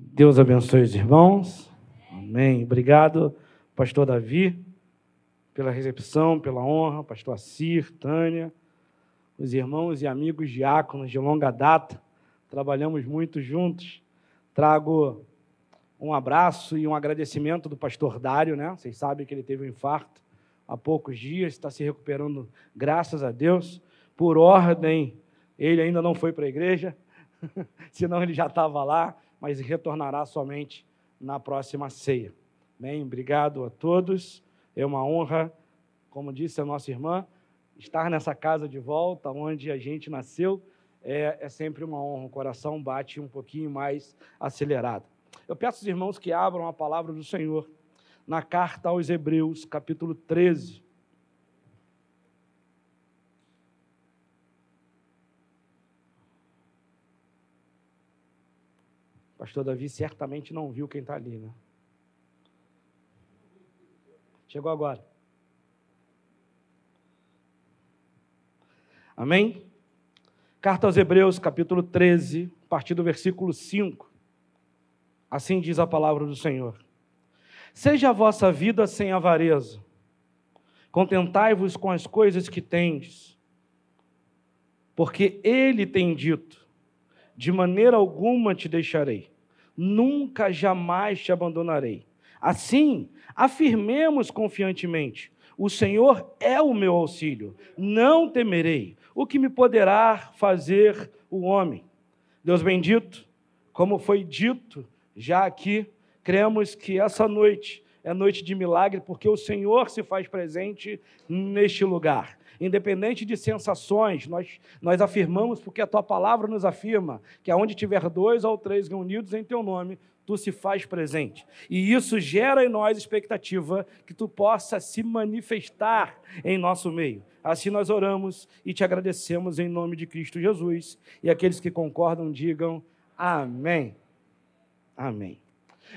Deus abençoe os irmãos. Amém. Obrigado, pastor Davi, pela recepção, pela honra, pastor Assir, Tânia, os irmãos e amigos diáconos de longa data. Trabalhamos muito juntos. Trago um abraço e um agradecimento do pastor Dário, né? Vocês sabem que ele teve um infarto há poucos dias, está se recuperando, graças a Deus. Por ordem, ele ainda não foi para a igreja, senão ele já estava lá mas retornará somente na próxima ceia. Bem, obrigado a todos. É uma honra, como disse a nossa irmã, estar nessa casa de volta, onde a gente nasceu. É, é sempre uma honra. O coração bate um pouquinho mais acelerado. Eu peço aos irmãos que abram a palavra do Senhor na carta aos Hebreus, capítulo 13. Pastor Davi certamente não viu quem está ali, né? Chegou agora. Amém? Carta aos Hebreus, capítulo 13, a partir do versículo 5. Assim diz a palavra do Senhor: Seja a vossa vida sem avareza, contentai-vos com as coisas que tendes, porque Ele tem dito: de maneira alguma te deixarei, nunca jamais te abandonarei. Assim, afirmemos confiantemente: o Senhor é o meu auxílio, não temerei. O que me poderá fazer o homem? Deus bendito, como foi dito já aqui, cremos que essa noite é noite de milagre, porque o Senhor se faz presente neste lugar independente de sensações, nós, nós afirmamos, porque a tua palavra nos afirma, que aonde tiver dois ou três reunidos em teu nome, tu se faz presente. E isso gera em nós expectativa que tu possa se manifestar em nosso meio. Assim nós oramos e te agradecemos em nome de Cristo Jesus. E aqueles que concordam, digam amém. Amém.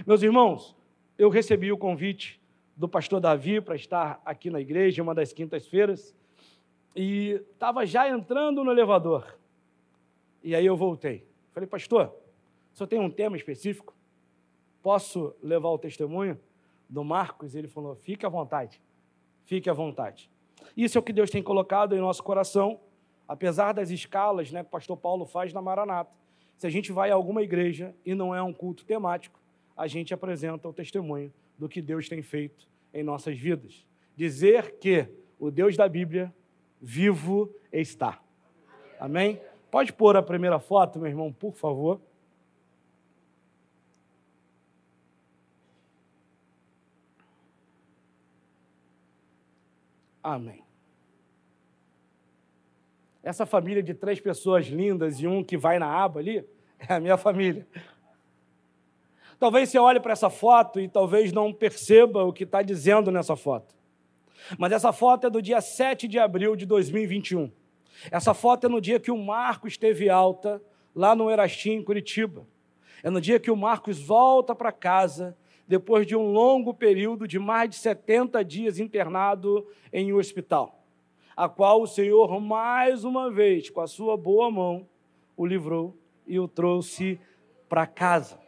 Meus irmãos, eu recebi o convite do pastor Davi para estar aqui na igreja, uma das quintas-feiras e estava já entrando no elevador. E aí eu voltei. Falei, pastor, senhor tem um tema específico? Posso levar o testemunho do Marcos? Ele falou, fique à vontade, fique à vontade. Isso é o que Deus tem colocado em nosso coração, apesar das escalas né, que o pastor Paulo faz na Maranata. Se a gente vai a alguma igreja e não é um culto temático, a gente apresenta o testemunho do que Deus tem feito em nossas vidas. Dizer que o Deus da Bíblia vivo está. Amém? Pode pôr a primeira foto, meu irmão, por favor. Amém. Essa família de três pessoas lindas e um que vai na aba ali é a minha família. Talvez você olhe para essa foto e talvez não perceba o que está dizendo nessa foto. Mas essa foto é do dia 7 de abril de 2021. Essa foto é no dia que o Marcos esteve alta, lá no Erastim, em Curitiba. É no dia que o Marcos volta para casa, depois de um longo período de mais de 70 dias internado em um hospital, a qual o Senhor, mais uma vez, com a sua boa mão, o livrou e o trouxe para casa.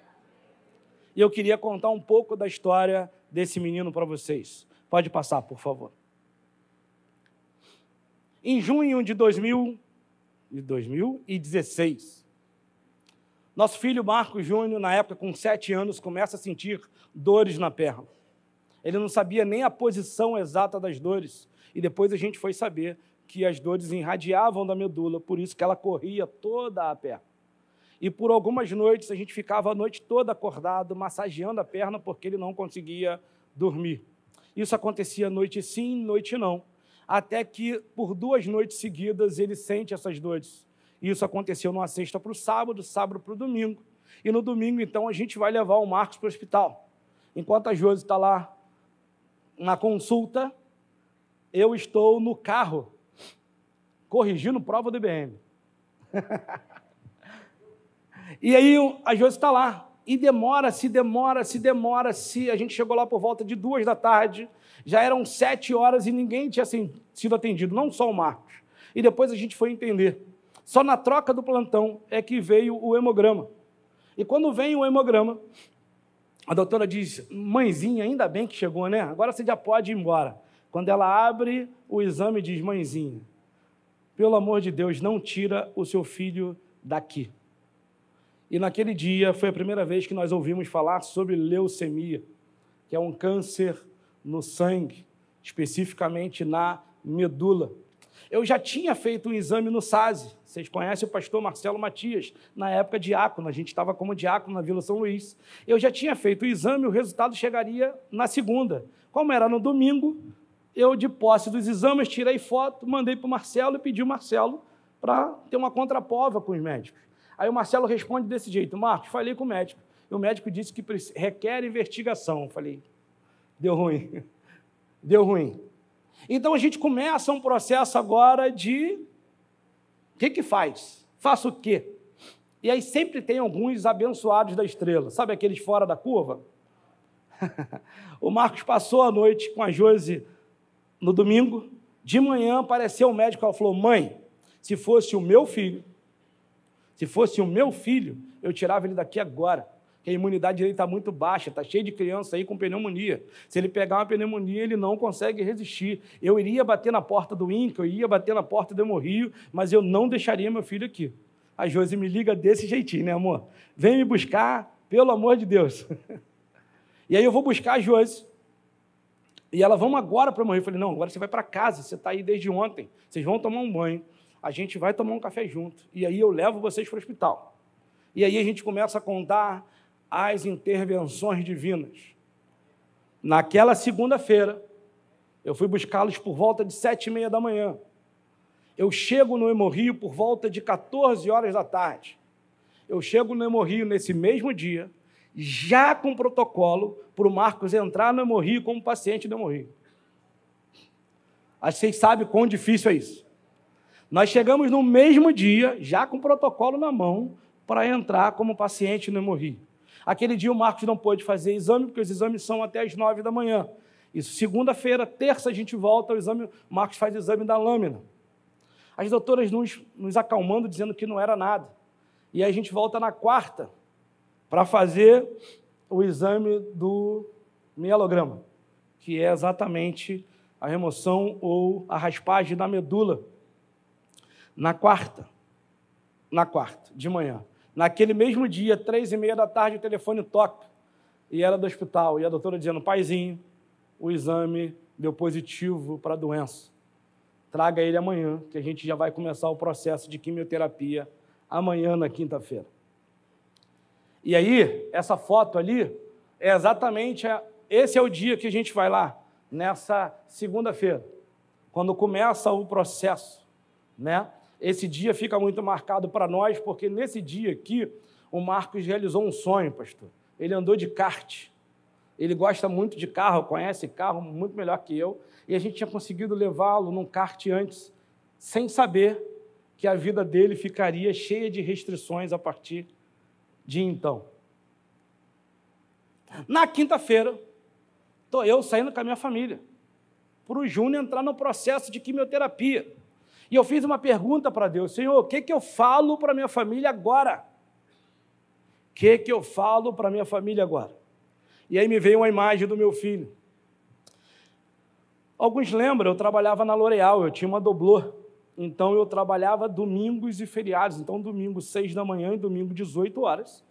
E eu queria contar um pouco da história desse menino para vocês. Pode passar, por favor. Em junho de 2000, de 2016, nosso filho Marcos Júnior, na época com sete anos, começa a sentir dores na perna. Ele não sabia nem a posição exata das dores. E depois a gente foi saber que as dores irradiavam da medula, por isso que ela corria toda a perna. E por algumas noites a gente ficava a noite toda acordado, massageando a perna, porque ele não conseguia dormir. Isso acontecia noite sim, noite não. Até que, por duas noites seguidas, ele sente essas dores. Isso aconteceu numa sexta para o sábado, sábado para o domingo. E no domingo, então, a gente vai levar o Marcos para o hospital. Enquanto a Josi está lá na consulta, eu estou no carro, corrigindo prova do IBM. e aí a Josi está lá, e demora, se demora, se demora, se a gente chegou lá por volta de duas da tarde, já eram sete horas e ninguém tinha sido atendido, não só o Marcos. E depois a gente foi entender. Só na troca do plantão é que veio o hemograma. E quando vem o hemograma, a doutora diz: Mãezinha, ainda bem que chegou, né? Agora você já pode ir embora. Quando ela abre o exame, diz: Mãezinha, pelo amor de Deus, não tira o seu filho daqui. E naquele dia foi a primeira vez que nós ouvimos falar sobre leucemia, que é um câncer no sangue, especificamente na medula. Eu já tinha feito um exame no SASE. Vocês conhecem o pastor Marcelo Matias, na época diácono, a gente estava como diácono na Vila São Luís. Eu já tinha feito o exame, o resultado chegaria na segunda. Como era no domingo, eu, de posse dos exames, tirei foto, mandei para o Marcelo e pedi o Marcelo para ter uma contraprova com os médicos. Aí o Marcelo responde desse jeito: Marcos, falei com o médico. E o médico disse que requer investigação. Eu falei, deu ruim. Deu ruim. Então a gente começa um processo agora de o que, que faz? Faço o quê? E aí sempre tem alguns abençoados da estrela, sabe aqueles fora da curva? o Marcos passou a noite com a Josi no domingo, de manhã apareceu o médico e falou: Mãe, se fosse o meu filho, se fosse o meu filho, eu tirava ele daqui agora que a imunidade dele está muito baixa, está cheio de criança aí com pneumonia. Se ele pegar uma pneumonia, ele não consegue resistir. Eu iria bater na porta do INCA, eu ia bater na porta do Hemorrio, mas eu não deixaria meu filho aqui. A Josi me liga desse jeitinho, né, amor? Vem me buscar, pelo amor de Deus. e aí eu vou buscar a Josi. E ela, vamos agora para morrer. Eu falei, não, agora você vai para casa, você está aí desde ontem. Vocês vão tomar um banho, a gente vai tomar um café junto. E aí eu levo vocês para o hospital. E aí a gente começa a contar as intervenções divinas. Naquela segunda-feira, eu fui buscá-los por volta de sete e meia da manhã. Eu chego no Hemorrio por volta de 14 horas da tarde. Eu chego no Hemorrio nesse mesmo dia, já com protocolo para o Marcos entrar no Hemorrio como paciente do Hemorrio. Vocês sabem quão difícil é isso. Nós chegamos no mesmo dia, já com protocolo na mão, para entrar como paciente no Hemorrio. Aquele dia o Marcos não pôde fazer exame, porque os exames são até as nove da manhã. Isso, segunda-feira, terça, a gente volta, o exame, o Marcos faz o exame da lâmina. As doutoras nos, nos acalmando, dizendo que não era nada. E aí a gente volta na quarta para fazer o exame do mielograma, que é exatamente a remoção ou a raspagem da medula. Na quarta, na quarta, de manhã. Naquele mesmo dia, três e meia da tarde, o telefone toca. E era do hospital. E a doutora dizendo, paizinho, o exame deu positivo para a doença. Traga ele amanhã, que a gente já vai começar o processo de quimioterapia amanhã, na quinta-feira. E aí, essa foto ali é exatamente, a, esse é o dia que a gente vai lá, nessa segunda-feira, quando começa o processo, né? Esse dia fica muito marcado para nós, porque nesse dia aqui, o Marcos realizou um sonho, pastor. Ele andou de kart. Ele gosta muito de carro, conhece carro muito melhor que eu. E a gente tinha conseguido levá-lo num kart antes, sem saber que a vida dele ficaria cheia de restrições a partir de então. Na quinta-feira, estou eu saindo com a minha família, para o Júnior entrar no processo de quimioterapia. E eu fiz uma pergunta para Deus: Senhor, o que, que eu falo para minha família agora? O que, que eu falo para minha família agora? E aí me veio uma imagem do meu filho. Alguns lembram, eu trabalhava na L'Oréal, eu tinha uma doblô. Então eu trabalhava domingos e feriados. Então, domingo, 6 da manhã e domingo, 18 horas,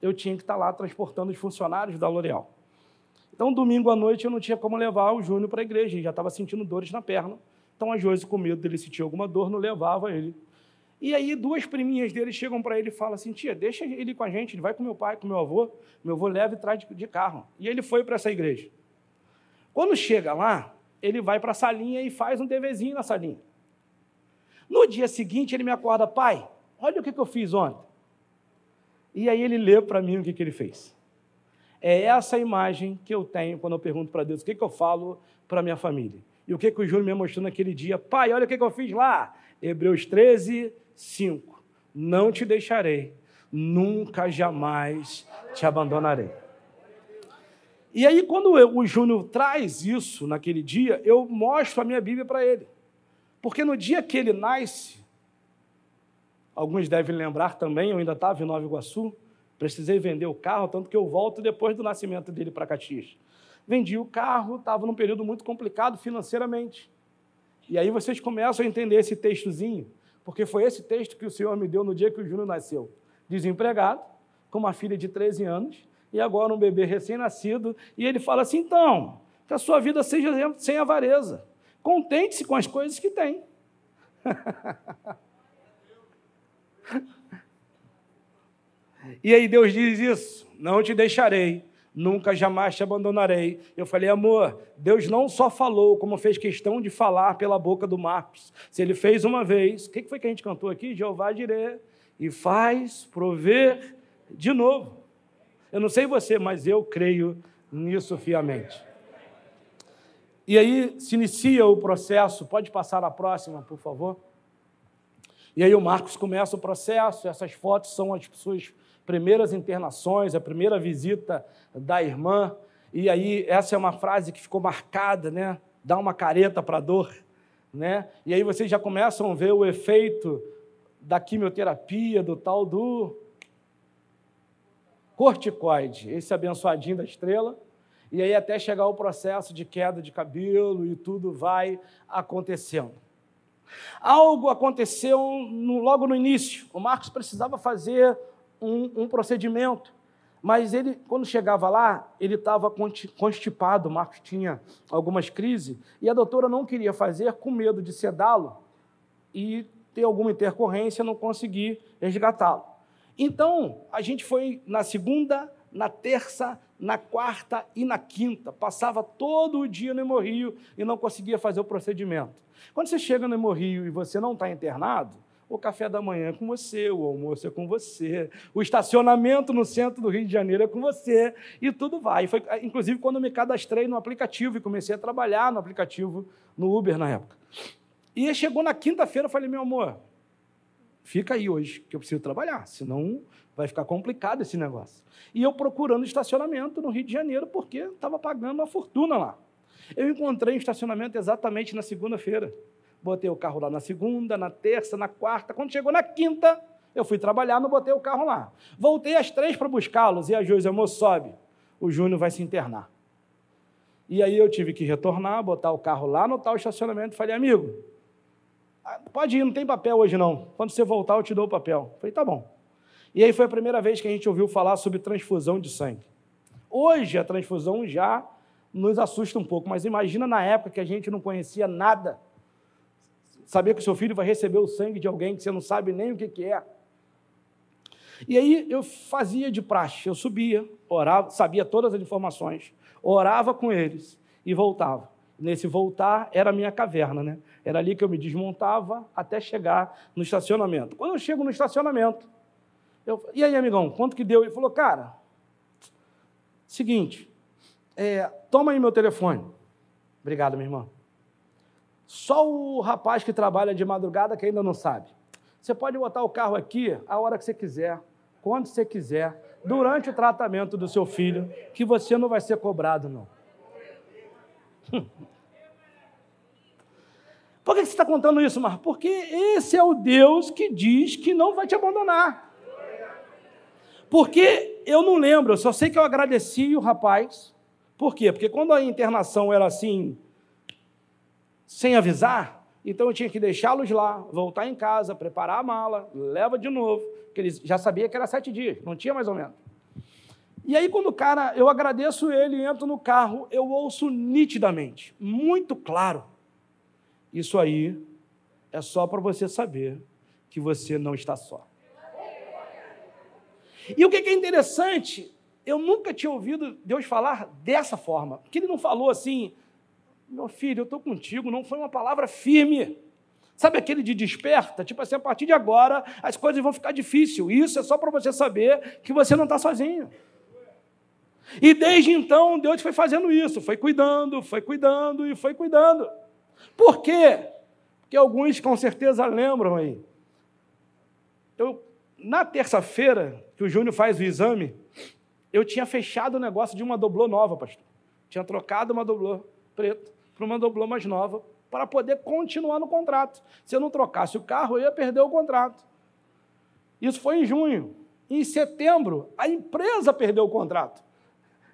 eu tinha que estar lá transportando os funcionários da L'Oréal. Então, domingo à noite, eu não tinha como levar o Júnior para a igreja, já estava sentindo dores na perna. Então a Josi, com medo dele sentir alguma dor, não levava ele. E aí duas priminhas dele chegam para ele e falam assim, tia, deixa ele com a gente, ele vai com meu pai, com meu avô, meu avô leva e traz de carro. E ele foi para essa igreja. Quando chega lá, ele vai para a salinha e faz um deverzinho na salinha. No dia seguinte, ele me acorda, pai, olha o que, que eu fiz ontem. E aí ele lê para mim o que, que ele fez. É essa imagem que eu tenho quando eu pergunto para Deus o que, que eu falo para minha família. E o que, que o Júnior me mostrou naquele dia? Pai, olha o que, que eu fiz lá. Hebreus 13, 5. Não te deixarei, nunca jamais te abandonarei. E aí, quando eu, o Júnior traz isso naquele dia, eu mostro a minha Bíblia para ele. Porque no dia que ele nasce, alguns devem lembrar também, eu ainda estava em Nova Iguaçu, Precisei vender o carro, tanto que eu volto depois do nascimento dele para Caxias. Vendi o carro, estava num período muito complicado financeiramente. E aí vocês começam a entender esse textozinho, porque foi esse texto que o Senhor me deu no dia que o Júnior nasceu. Desempregado, com uma filha de 13 anos, e agora um bebê recém-nascido, e ele fala assim: então, que a sua vida seja sem avareza. Contente-se com as coisas que tem. e aí Deus diz isso: não te deixarei, nunca jamais te abandonarei. Eu falei, amor, Deus não só falou, como fez questão de falar pela boca do Marcos. Se ele fez uma vez, o que foi que a gente cantou aqui? Jeová dirê, e faz prover de novo. Eu não sei você, mas eu creio nisso fiamente. E aí se inicia o processo, pode passar a próxima, por favor? E aí o Marcos começa o processo, essas fotos são as suas primeiras internações, a primeira visita da irmã, e aí essa é uma frase que ficou marcada, né? Dá uma careta para a dor, né? E aí vocês já começam a ver o efeito da quimioterapia, do tal do corticoide, esse abençoadinho da estrela, e aí até chegar o processo de queda de cabelo e tudo vai acontecendo. Algo aconteceu no, logo no início. O Marcos precisava fazer um, um procedimento, mas ele, quando chegava lá, ele estava constipado. O Marcos tinha algumas crises e a doutora não queria fazer com medo de sedá-lo e ter alguma intercorrência, não conseguir resgatá-lo. Então, a gente foi na segunda, na terça, na quarta e na quinta. Passava todo o dia no Hemorrio e não conseguia fazer o procedimento. Quando você chega no Hemorrio e você não está internado, o café da manhã é com você, o almoço é com você, o estacionamento no centro do Rio de Janeiro é com você, e tudo vai. Foi, inclusive, quando eu me cadastrei no aplicativo e comecei a trabalhar no aplicativo, no Uber na época. E chegou na quinta-feira, eu falei, meu amor, fica aí hoje, que eu preciso trabalhar, senão vai ficar complicado esse negócio. E eu procurando estacionamento no Rio de Janeiro, porque estava pagando uma fortuna lá. Eu encontrei um estacionamento exatamente na segunda-feira. Botei o carro lá na segunda, na terça, na quarta. Quando chegou na quinta, eu fui trabalhar, não botei o carro lá. Voltei às três para buscá-los e a Josi, amor, sobe. O Júnior vai se internar. E aí eu tive que retornar, botar o carro lá no tal estacionamento. Falei, amigo, ah, pode ir, não tem papel hoje não. Quando você voltar, eu te dou o papel. Falei, tá bom. E aí foi a primeira vez que a gente ouviu falar sobre transfusão de sangue. Hoje a transfusão já nos assusta um pouco, mas imagina na época que a gente não conhecia nada. Saber que o seu filho vai receber o sangue de alguém que você não sabe nem o que, que é. E aí eu fazia de praxe, eu subia, orava, sabia todas as informações, orava com eles e voltava. Nesse voltar era a minha caverna, né? Era ali que eu me desmontava até chegar no estacionamento. Quando eu chego no estacionamento, eu, e aí, amigão, quanto que deu? Ele falou, cara, seguinte, é, toma aí meu telefone. Obrigado, minha irmã. Só o rapaz que trabalha de madrugada que ainda não sabe. Você pode botar o carro aqui a hora que você quiser, quando você quiser, durante o tratamento do seu filho, que você não vai ser cobrado, não. Por que você está contando isso, Marcos? Porque esse é o Deus que diz que não vai te abandonar. Porque eu não lembro, eu só sei que eu agradeci o rapaz. Por quê? Porque quando a internação era assim, sem avisar, então eu tinha que deixá-los lá, voltar em casa, preparar a mala, leva de novo, porque eles já sabia que era sete dias, não tinha mais ou menos. E aí, quando o cara, eu agradeço ele, entro no carro, eu ouço nitidamente, muito claro. Isso aí é só para você saber que você não está só. E o que é interessante, eu nunca tinha ouvido Deus falar dessa forma, porque Ele não falou assim, meu filho, eu estou contigo, não foi uma palavra firme. Sabe aquele de desperta? Tipo assim, a partir de agora as coisas vão ficar difíceis. Isso é só para você saber que você não está sozinho. E desde então Deus foi fazendo isso, foi cuidando, foi cuidando e foi cuidando. Por quê? Porque alguns com certeza lembram aí. Eu na terça-feira, que o Júnior faz o exame, eu tinha fechado o negócio de uma doblô nova, pastor. Tinha trocado uma doblô preta para uma doblô mais nova, para poder continuar no contrato. Se eu não trocasse o carro, eu ia perder o contrato. Isso foi em junho. Em setembro, a empresa perdeu o contrato.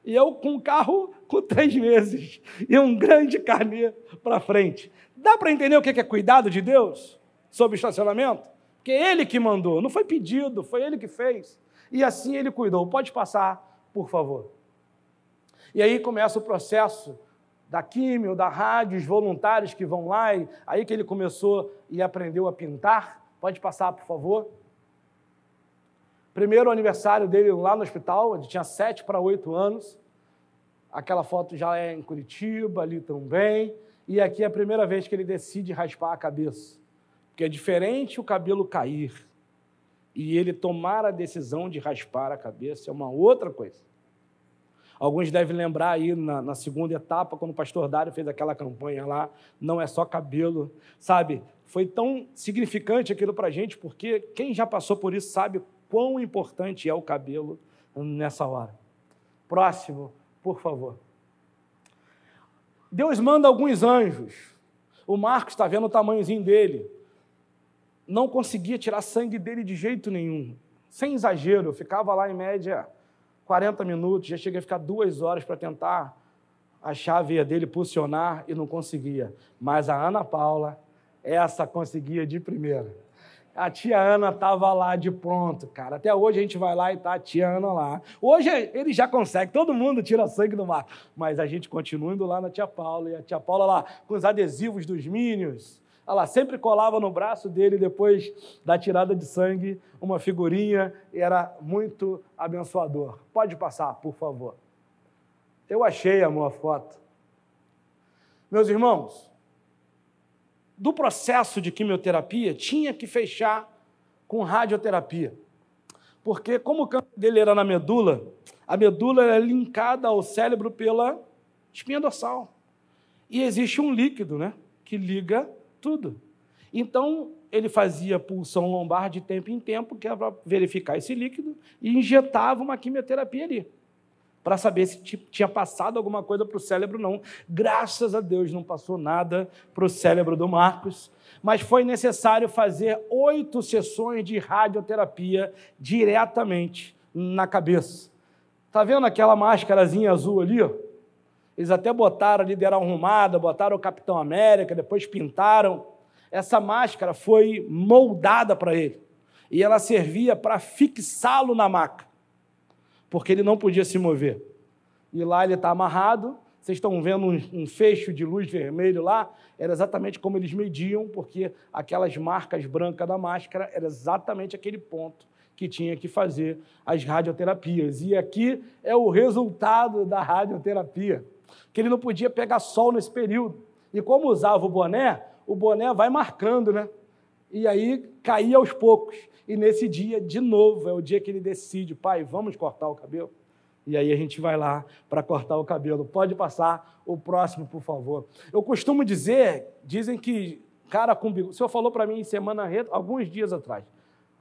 E eu com um carro com três meses e um grande carnê para frente. Dá para entender o que é cuidado de Deus sobre estacionamento? Porque ele que mandou, não foi pedido, foi ele que fez. E assim ele cuidou. Pode passar, por favor. E aí começa o processo da químio, da rádio, os voluntários que vão lá, e aí que ele começou e aprendeu a pintar. Pode passar, por favor. Primeiro aniversário dele lá no hospital, ele tinha sete para oito anos. Aquela foto já é em Curitiba, ali também. E aqui é a primeira vez que ele decide raspar a cabeça. Porque é diferente o cabelo cair e ele tomar a decisão de raspar a cabeça, é uma outra coisa. Alguns devem lembrar aí na, na, segunda etapa, quando o pastor Dário fez aquela campanha lá, não é só cabelo, sabe? Foi tão significante aquilo para a gente, porque quem já passou por isso sabe quão importante é o cabelo nessa hora. Próximo, por favor. Deus manda alguns anjos. O Marcos está vendo o tamanhozinho dele. Não conseguia tirar sangue dele de jeito nenhum. Sem exagero, ficava lá em média 40 minutos, já cheguei a ficar duas horas para tentar a veia dele, pulsionar e não conseguia. Mas a Ana Paula, essa conseguia de primeira. A tia Ana estava lá de pronto, cara. Até hoje a gente vai lá e tá a tia Ana lá. Hoje ele já consegue, todo mundo tira sangue do mar. Mas a gente continua indo lá na tia Paula. E a tia Paula lá com os adesivos dos Minions. Ela sempre colava no braço dele depois da tirada de sangue uma figurinha. E era muito abençoador. Pode passar, por favor. Eu achei, amor, a foto. Meus irmãos, do processo de quimioterapia tinha que fechar com radioterapia. Porque, como o câncer dele era na medula, a medula é linkada ao cérebro pela espinha dorsal. E existe um líquido né, que liga tudo. Então, ele fazia pulsão lombar de tempo em tempo, que era para verificar esse líquido, e injetava uma quimioterapia ali para saber se tinha passado alguma coisa para o cérebro, não. Graças a Deus não passou nada para o cérebro do Marcos, mas foi necessário fazer oito sessões de radioterapia diretamente na cabeça. Está vendo aquela máscarazinha azul ali? Ó? Eles até botaram ali, deram arrumada, botaram o Capitão América, depois pintaram. Essa máscara foi moldada para ele. E ela servia para fixá-lo na maca porque ele não podia se mover. E lá ele está amarrado, vocês estão vendo um, um, fecho de luz vermelho lá, era exatamente como eles mediam, porque aquelas marcas brancas da máscara era exatamente aquele ponto que tinha que fazer as radioterapias. E aqui é o resultado da radioterapia, que ele não podia pegar sol nesse período. E como usava o boné, o boné vai marcando, né? E aí caía aos poucos. E nesse dia, de novo, é o dia que ele decide, pai, vamos cortar o cabelo? E aí a gente vai lá para cortar o cabelo. Pode passar o próximo, por favor. Eu costumo dizer, dizem que cara com bigode. O senhor falou para mim em semana alguns dias atrás.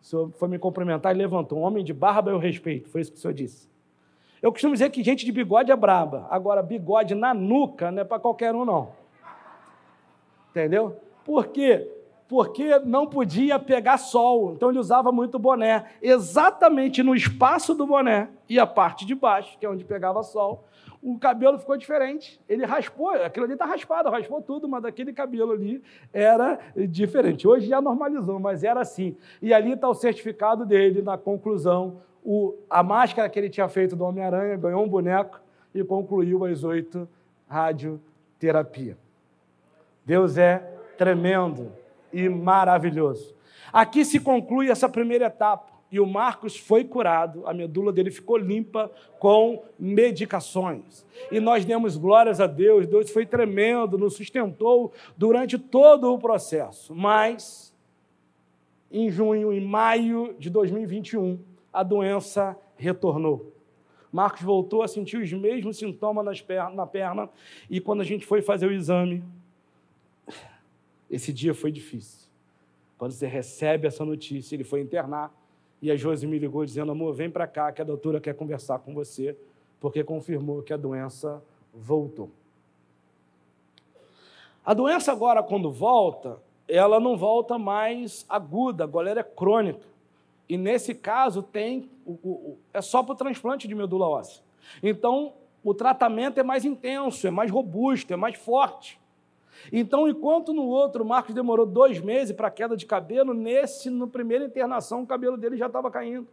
O senhor foi me cumprimentar e levantou. Um homem de barba eu respeito. Foi isso que o senhor disse. Eu costumo dizer que gente de bigode é braba. Agora, bigode na nuca não é para qualquer um, não. Entendeu? Por quê? porque não podia pegar sol, então ele usava muito boné. Exatamente no espaço do boné e a parte de baixo, que é onde pegava sol, o cabelo ficou diferente. Ele raspou, aquilo ali está raspado, raspou tudo, mas daquele cabelo ali era diferente. Hoje já normalizou, mas era assim. E ali está o certificado dele na conclusão. O, a máscara que ele tinha feito do Homem-Aranha ganhou um boneco e concluiu as oito radioterapia. Deus é tremendo e maravilhoso. Aqui se conclui essa primeira etapa. E o Marcos foi curado, a medula dele ficou limpa com medicações. E nós demos glórias a Deus, Deus foi tremendo, nos sustentou durante todo o processo. Mas, em junho, em maio de 2021, a doença retornou. Marcos voltou a sentir os mesmos sintomas nas pernas, na perna, e quando a gente foi fazer o exame, esse dia foi difícil. Quando você recebe essa notícia, ele foi internar e a Josi me ligou dizendo: amor, vem para cá que a doutora quer conversar com você, porque confirmou que a doença voltou. A doença agora, quando volta, ela não volta mais aguda, agora ela é crônica. E nesse caso tem o, o, é só para o transplante de medula óssea. Então o tratamento é mais intenso, é mais robusto, é mais forte. Então, enquanto no outro o Marcos demorou dois meses para queda de cabelo, nesse, no primeira internação, o cabelo dele já estava caindo.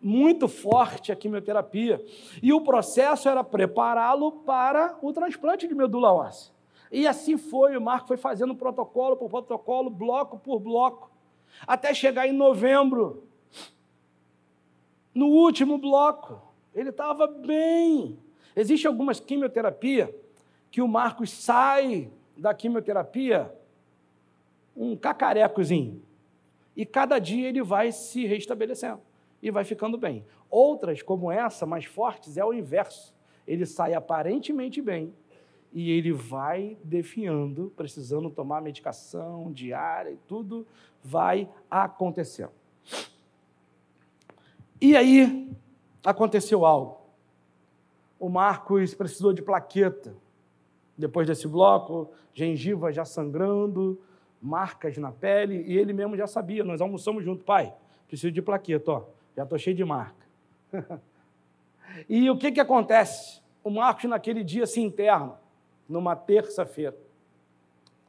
Muito forte a quimioterapia. E o processo era prepará-lo para o transplante de medula óssea. E assim foi, o Marco foi fazendo protocolo por protocolo, bloco por bloco, até chegar em novembro. No último bloco, ele estava bem. Existe algumas quimioterapia que o Marcos sai da quimioterapia um cacarecozinho. E cada dia ele vai se restabelecendo e vai ficando bem. Outras, como essa, mais fortes, é o inverso. Ele sai aparentemente bem e ele vai definhando, precisando tomar medicação diária e tudo vai acontecendo. E aí aconteceu algo. O Marcos precisou de plaqueta. Depois desse bloco, gengiva já sangrando, marcas na pele, e ele mesmo já sabia. Nós almoçamos junto, pai. Preciso de plaqueta, ó. Já estou cheio de marca. e o que, que acontece? O Marcos, naquele dia, se interna numa terça-feira.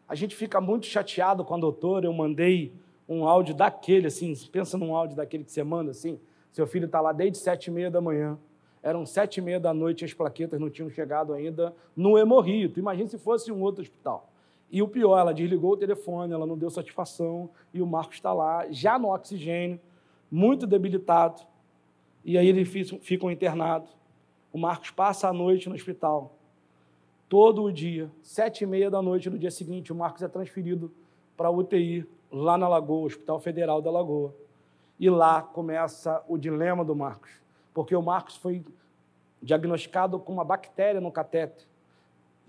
A gente fica muito chateado com a doutora. Eu mandei um áudio daquele, assim, pensa num áudio daquele que você manda, assim. Seu filho está lá desde sete e meia da manhã. Eram sete e meia da noite as plaquetas não tinham chegado ainda no Hemorrio. Imagina se fosse um outro hospital. E o pior, ela desligou o telefone, ela não deu satisfação, e o Marcos está lá, já no oxigênio, muito debilitado. E aí eles ficam internados. O Marcos passa a noite no hospital todo o dia, sete e meia da noite no dia seguinte, o Marcos é transferido para a UTI, lá na Lagoa, Hospital Federal da Lagoa. E lá começa o dilema do Marcos, porque o Marcos foi diagnosticado com uma bactéria no catéter.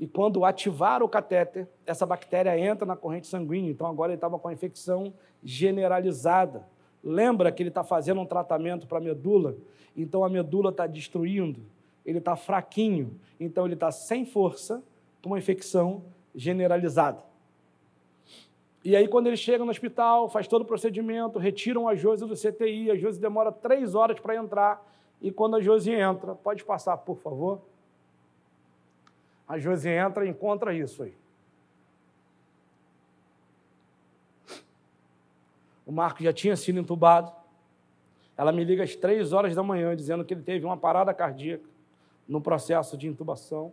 E quando ativar o catéter, essa bactéria entra na corrente sanguínea. Então agora ele estava com a infecção generalizada. Lembra que ele está fazendo um tratamento para a medula? Então a medula está destruindo ele está fraquinho, então ele está sem força, com uma infecção generalizada. E aí, quando ele chega no hospital, faz todo o procedimento, retiram a Josi do CTI, a Josi demora três horas para entrar, e quando a Josi entra, pode passar, por favor? A Josi entra e encontra isso aí. O Marco já tinha sido entubado. Ela me liga às três horas da manhã, dizendo que ele teve uma parada cardíaca no processo de intubação.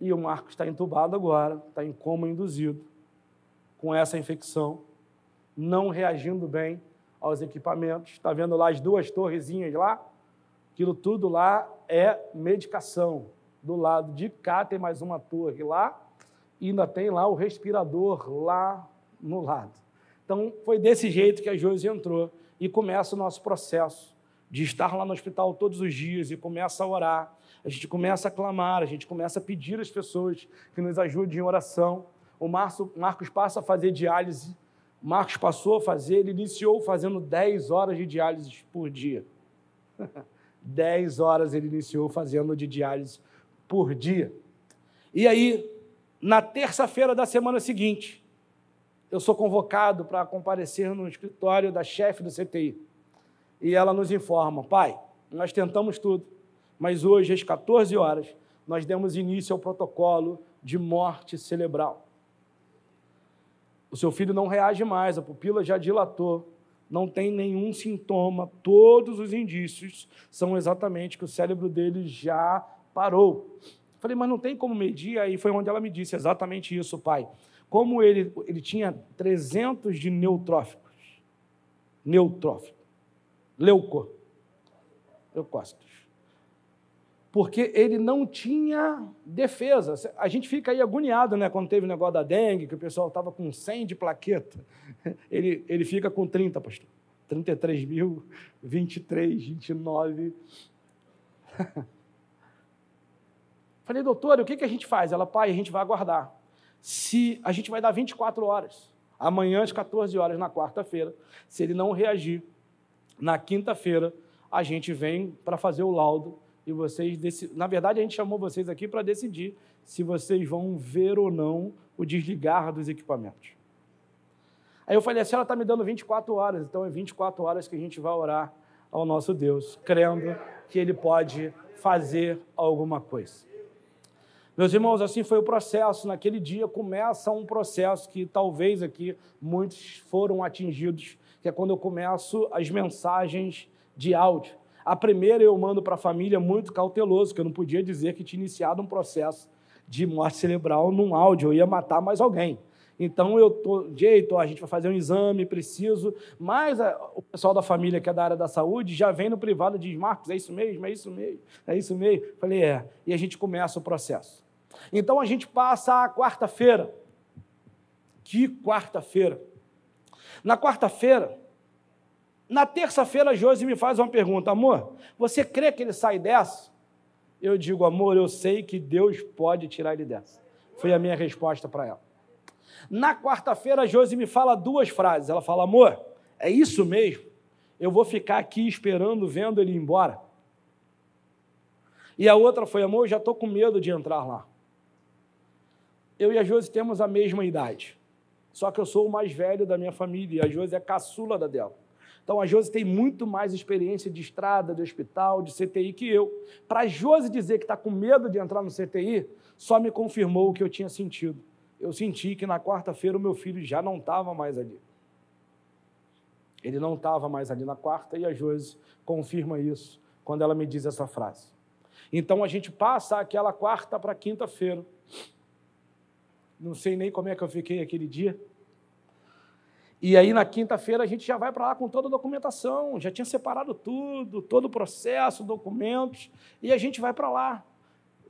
E o Marcos está entubado agora, está em coma induzido, com essa infecção, não reagindo bem aos equipamentos. Está vendo lá as duas torrezinhas lá? Aquilo tudo lá é medicação. Do lado de cá tem mais uma torre lá, e ainda tem lá o respirador lá no lado. Então, foi desse jeito que a Josi entrou e começa o nosso processo de estar lá no hospital todos os dias e começa a orar, a gente começa a clamar, a gente começa a pedir às pessoas que nos ajudem em oração. O Marcos passa a fazer diálise, Marcos passou a fazer, ele iniciou fazendo 10 horas de diálise por dia. 10 horas ele iniciou fazendo de diálise por dia. E aí, na terça-feira da semana seguinte, eu sou convocado para comparecer no escritório da chefe do CTI e ela nos informa: Pai, nós tentamos tudo, mas hoje, às 14 horas, nós demos início ao protocolo de morte cerebral. O seu filho não reage mais, a pupila já dilatou, não tem nenhum sintoma, todos os indícios são exatamente que o cérebro dele já parou. Falei, mas não tem como medir? Aí foi onde ela me disse exatamente isso, pai. Como ele, ele tinha 300 de neutróficos, neutróficos, leuco, leucócitos. Porque ele não tinha defesa. A gente fica aí agoniado, né? Quando teve o negócio da dengue, que o pessoal estava com 100 de plaqueta. Ele, ele fica com 30, pastor. 33 mil, 23, 29. Falei, doutora, o que, que a gente faz? Ela, pai, a gente vai aguardar. Se a gente vai dar 24 horas, amanhã às 14 horas, na quarta-feira, se ele não reagir, na quinta-feira, a gente vem para fazer o laudo e vocês decidem. Na verdade, a gente chamou vocês aqui para decidir se vocês vão ver ou não o desligar dos equipamentos. Aí eu falei, a senhora está me dando 24 horas, então é 24 horas que a gente vai orar ao nosso Deus, crendo que Ele pode fazer alguma coisa. Meus irmãos, assim foi o processo. Naquele dia começa um processo que talvez aqui muitos foram atingidos, que é quando eu começo as mensagens de áudio. A primeira eu mando para a família muito cauteloso, que eu não podia dizer que tinha iniciado um processo de morte cerebral num áudio, eu ia matar mais alguém. Então eu tô jeito, a gente vai fazer um exame, preciso. Mas a, o pessoal da família que é da área da saúde já vem no privado e diz: Marcos, é isso mesmo, é isso mesmo, é isso mesmo. Falei, é. E a gente começa o processo. Então a gente passa a quarta-feira. Que quarta-feira? Na quarta-feira, na terça-feira, Josi me faz uma pergunta: amor, você crê que ele sai dessa? Eu digo, amor, eu sei que Deus pode tirar ele dessa. Foi a minha resposta para ela. Na quarta-feira, Josi me fala duas frases. Ela fala: amor, é isso mesmo? Eu vou ficar aqui esperando, vendo ele ir embora. E a outra foi: amor, eu já estou com medo de entrar lá. Eu e a Josi temos a mesma idade. Só que eu sou o mais velho da minha família e a Josi é a caçula da dela. Então a Josi tem muito mais experiência de estrada, de hospital, de CTI que eu. Para a Josi dizer que está com medo de entrar no CTI, só me confirmou o que eu tinha sentido. Eu senti que na quarta-feira o meu filho já não estava mais ali. Ele não estava mais ali na quarta e a Josi confirma isso quando ela me diz essa frase. Então a gente passa aquela quarta para quinta-feira. Não sei nem como é que eu fiquei aquele dia. E aí, na quinta-feira, a gente já vai para lá com toda a documentação, já tinha separado tudo, todo o processo, documentos, e a gente vai para lá.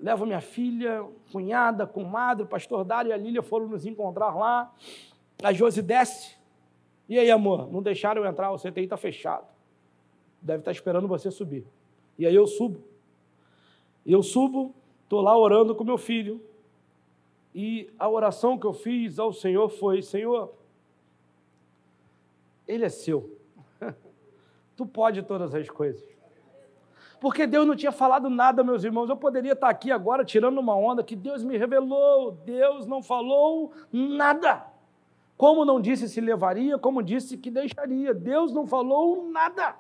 Levo minha filha, cunhada, comadre, o pastor Dário e a Lília foram nos encontrar lá. A Josi desce. E aí, amor, não deixaram eu entrar, o CTI está fechado. Deve estar tá esperando você subir. E aí eu subo. Eu subo, estou lá orando com meu filho. E a oração que eu fiz ao Senhor foi: Senhor, ele é seu. tu pode todas as coisas. Porque Deus não tinha falado nada, meus irmãos. Eu poderia estar aqui agora tirando uma onda que Deus me revelou. Deus não falou nada. Como não disse se levaria, como disse que deixaria. Deus não falou nada.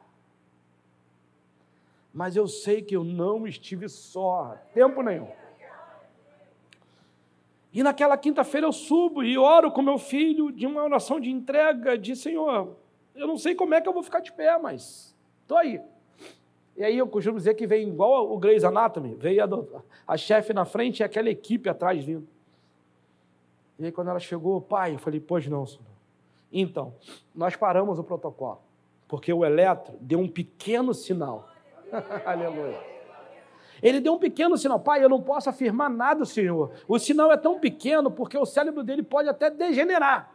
Mas eu sei que eu não estive só, tempo nenhum. E naquela quinta-feira eu subo e oro com meu filho de uma oração de entrega, de Senhor, eu não sei como é que eu vou ficar de pé, mas estou aí. E aí eu costumo dizer que vem igual o Grey's Anatomy, veio a, a chefe na frente e aquela equipe atrás vindo. E aí quando ela chegou, pai, eu falei, pois não, senhor. Então, nós paramos o protocolo, porque o eletro deu um pequeno sinal. Aleluia. Ele deu um pequeno sinal. Pai, eu não posso afirmar nada, Senhor. O sinal é tão pequeno porque o cérebro dele pode até degenerar.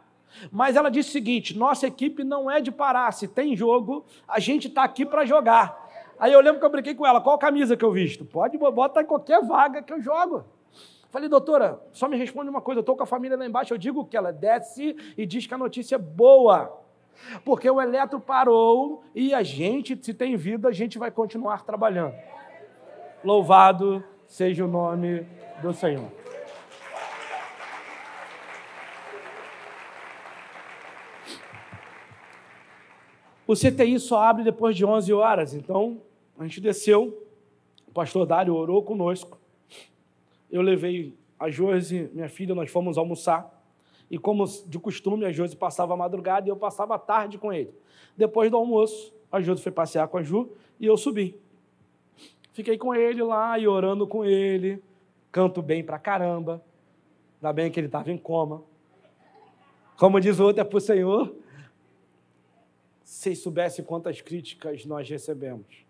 Mas ela disse o seguinte: nossa equipe não é de parar. Se tem jogo, a gente está aqui para jogar. Aí eu lembro que eu brinquei com ela: qual camisa que eu visto? Pode botar em qualquer vaga que eu jogo. Falei, doutora, só me responde uma coisa: eu estou com a família lá embaixo. Eu digo que ela desce e diz que a notícia é boa. Porque o eletro parou e a gente, se tem vida, a gente vai continuar trabalhando. Louvado seja o nome do Senhor. O CTI só abre depois de 11 horas, então a gente desceu, o pastor Dário orou conosco. Eu levei a Josi, minha filha, nós fomos almoçar. E como de costume, a Josi passava a madrugada e eu passava a tarde com ele. Depois do almoço, a Josi foi passear com a Ju e eu subi. Fiquei com ele lá e orando com ele. Canto bem pra caramba. Ainda bem que ele estava em coma. Como diz o outro, é para o Senhor. Se soubesse quantas críticas nós recebemos.